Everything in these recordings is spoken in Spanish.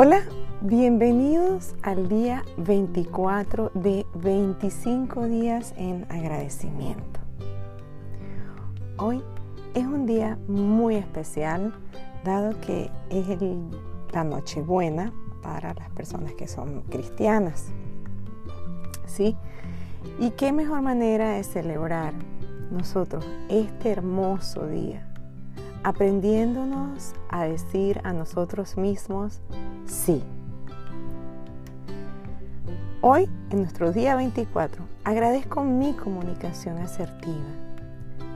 Hola, bienvenidos al día 24 de 25 días en agradecimiento. Hoy es un día muy especial dado que es la Nochebuena para las personas que son cristianas. ¿Sí? ¿Y qué mejor manera de celebrar nosotros este hermoso día? Aprendiéndonos a decir a nosotros mismos sí. Hoy, en nuestro día 24, agradezco mi comunicación asertiva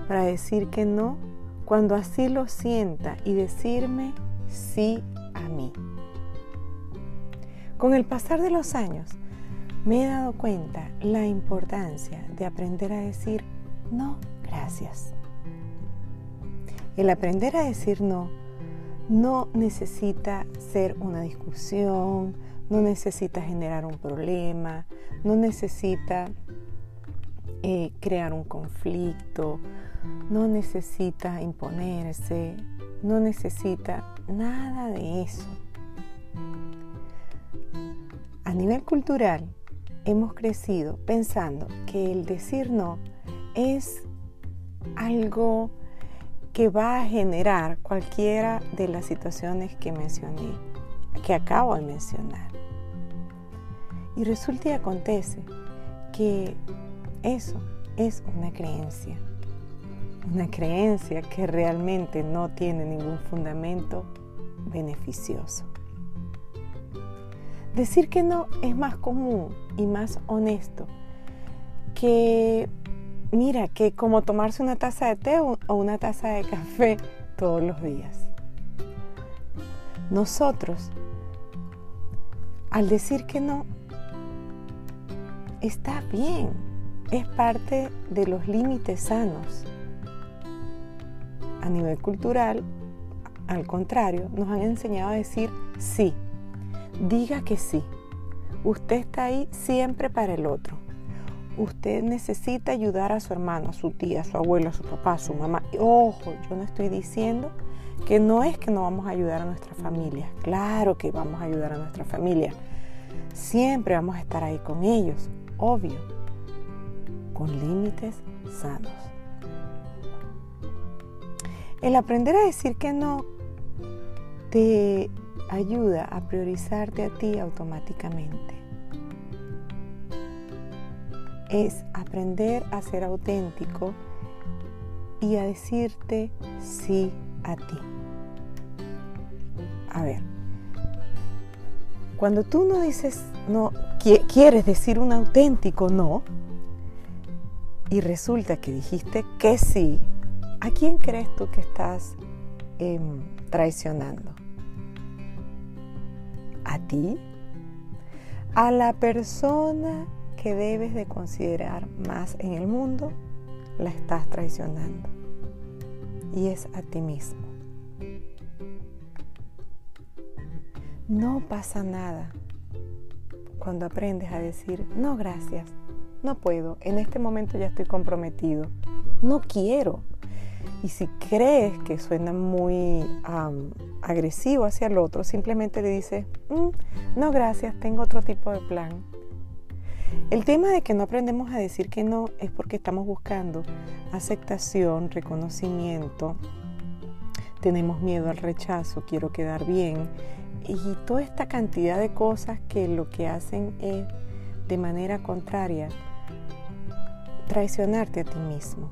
para decir que no cuando así lo sienta y decirme sí a mí. Con el pasar de los años, me he dado cuenta la importancia de aprender a decir no, gracias. El aprender a decir no no necesita ser una discusión, no necesita generar un problema, no necesita eh, crear un conflicto, no necesita imponerse, no necesita nada de eso. A nivel cultural, hemos crecido pensando que el decir no es algo que va a generar cualquiera de las situaciones que mencioné, que acabo de mencionar. Y resulta y acontece que eso es una creencia, una creencia que realmente no tiene ningún fundamento beneficioso. Decir que no es más común y más honesto que mira, que como tomarse una taza de té o una taza de café todos los días. Nosotros, al decir que no, está bien, es parte de los límites sanos. A nivel cultural, al contrario, nos han enseñado a decir sí, diga que sí. Usted está ahí siempre para el otro usted necesita ayudar a su hermano, a su tía, a su abuelo, a su papá, a su mamá. ojo, yo no estoy diciendo que no es que no vamos a ayudar a nuestra familia. Claro que vamos a ayudar a nuestra familia. Siempre vamos a estar ahí con ellos, obvio, con límites sanos. El aprender a decir que no te ayuda a priorizarte a ti automáticamente es aprender a ser auténtico y a decirte sí a ti. A ver, cuando tú no dices no, quieres decir un auténtico no, y resulta que dijiste que sí, ¿a quién crees tú que estás em, traicionando? ¿A ti? ¿A la persona que debes de considerar más en el mundo, la estás traicionando. Y es a ti mismo. No pasa nada cuando aprendes a decir, no, gracias, no puedo, en este momento ya estoy comprometido, no quiero. Y si crees que suena muy agresivo hacia el otro, simplemente le dices, mm, no, gracias, tengo otro tipo de plan. El tema de que no aprendemos a decir que no es porque estamos buscando aceptación, reconocimiento, tenemos miedo al rechazo, quiero quedar bien y toda esta cantidad de cosas que lo que hacen es de manera contraria traicionarte a ti mismo.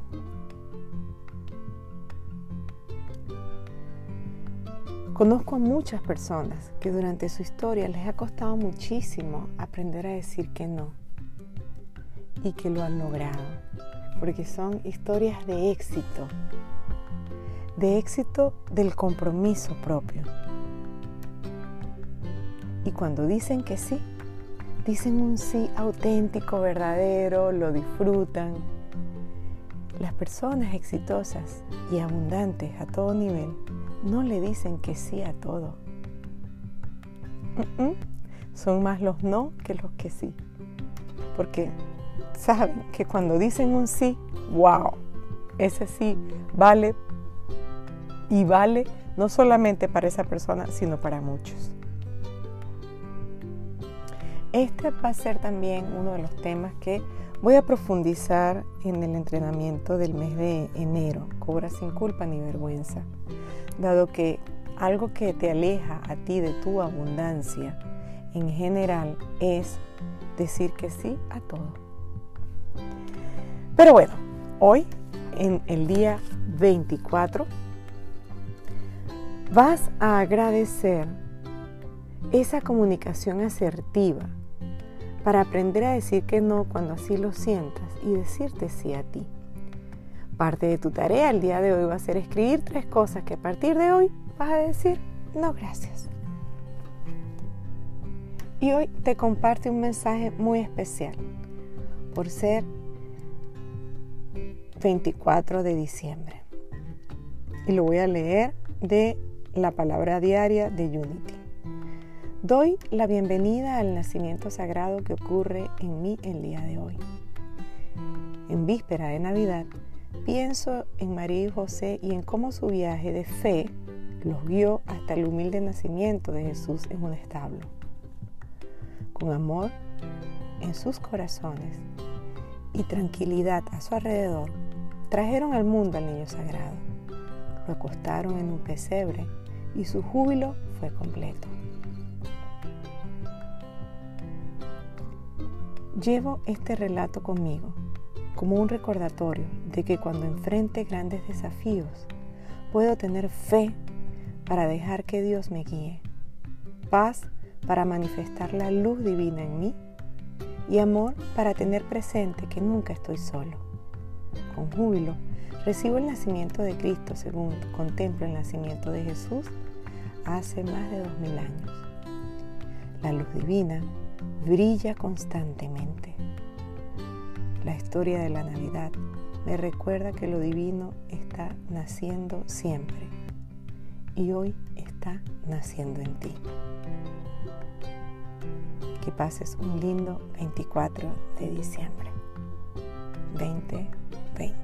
Conozco a muchas personas que durante su historia les ha costado muchísimo aprender a decir que no y que lo han logrado, porque son historias de éxito, de éxito del compromiso propio. Y cuando dicen que sí, dicen un sí auténtico, verdadero, lo disfrutan. Las personas exitosas y abundantes a todo nivel no le dicen que sí a todo. Son más los no que los que sí. Porque saben que cuando dicen un sí, wow, ese sí vale y vale no solamente para esa persona, sino para muchos. Este va a ser también uno de los temas que voy a profundizar en el entrenamiento del mes de enero, Cobra sin culpa ni vergüenza, dado que algo que te aleja a ti de tu abundancia en general es decir que sí a todo. Pero bueno, hoy, en el día 24, vas a agradecer esa comunicación asertiva para aprender a decir que no cuando así lo sientas y decirte sí a ti. Parte de tu tarea el día de hoy va a ser escribir tres cosas que a partir de hoy vas a decir no gracias. Y hoy te comparte un mensaje muy especial por ser 24 de diciembre. Y lo voy a leer de la palabra diaria de Unity. Doy la bienvenida al nacimiento sagrado que ocurre en mí el día de hoy. En víspera de Navidad, pienso en María y José y en cómo su viaje de fe los guió hasta el humilde nacimiento de Jesús en un establo. Con amor en sus corazones y tranquilidad a su alrededor, trajeron al mundo al niño sagrado. Lo acostaron en un pesebre y su júbilo fue completo. Llevo este relato conmigo como un recordatorio de que cuando enfrente grandes desafíos, puedo tener fe para dejar que Dios me guíe, paz para manifestar la luz divina en mí y amor para tener presente que nunca estoy solo. Con júbilo recibo el nacimiento de Cristo según contemplo el nacimiento de Jesús hace más de dos mil años. La luz divina brilla constantemente. La historia de la Navidad me recuerda que lo divino está naciendo siempre y hoy está naciendo en ti. Que pases un lindo 24 de diciembre 2020.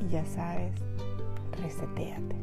Y ya sabes, reseteate.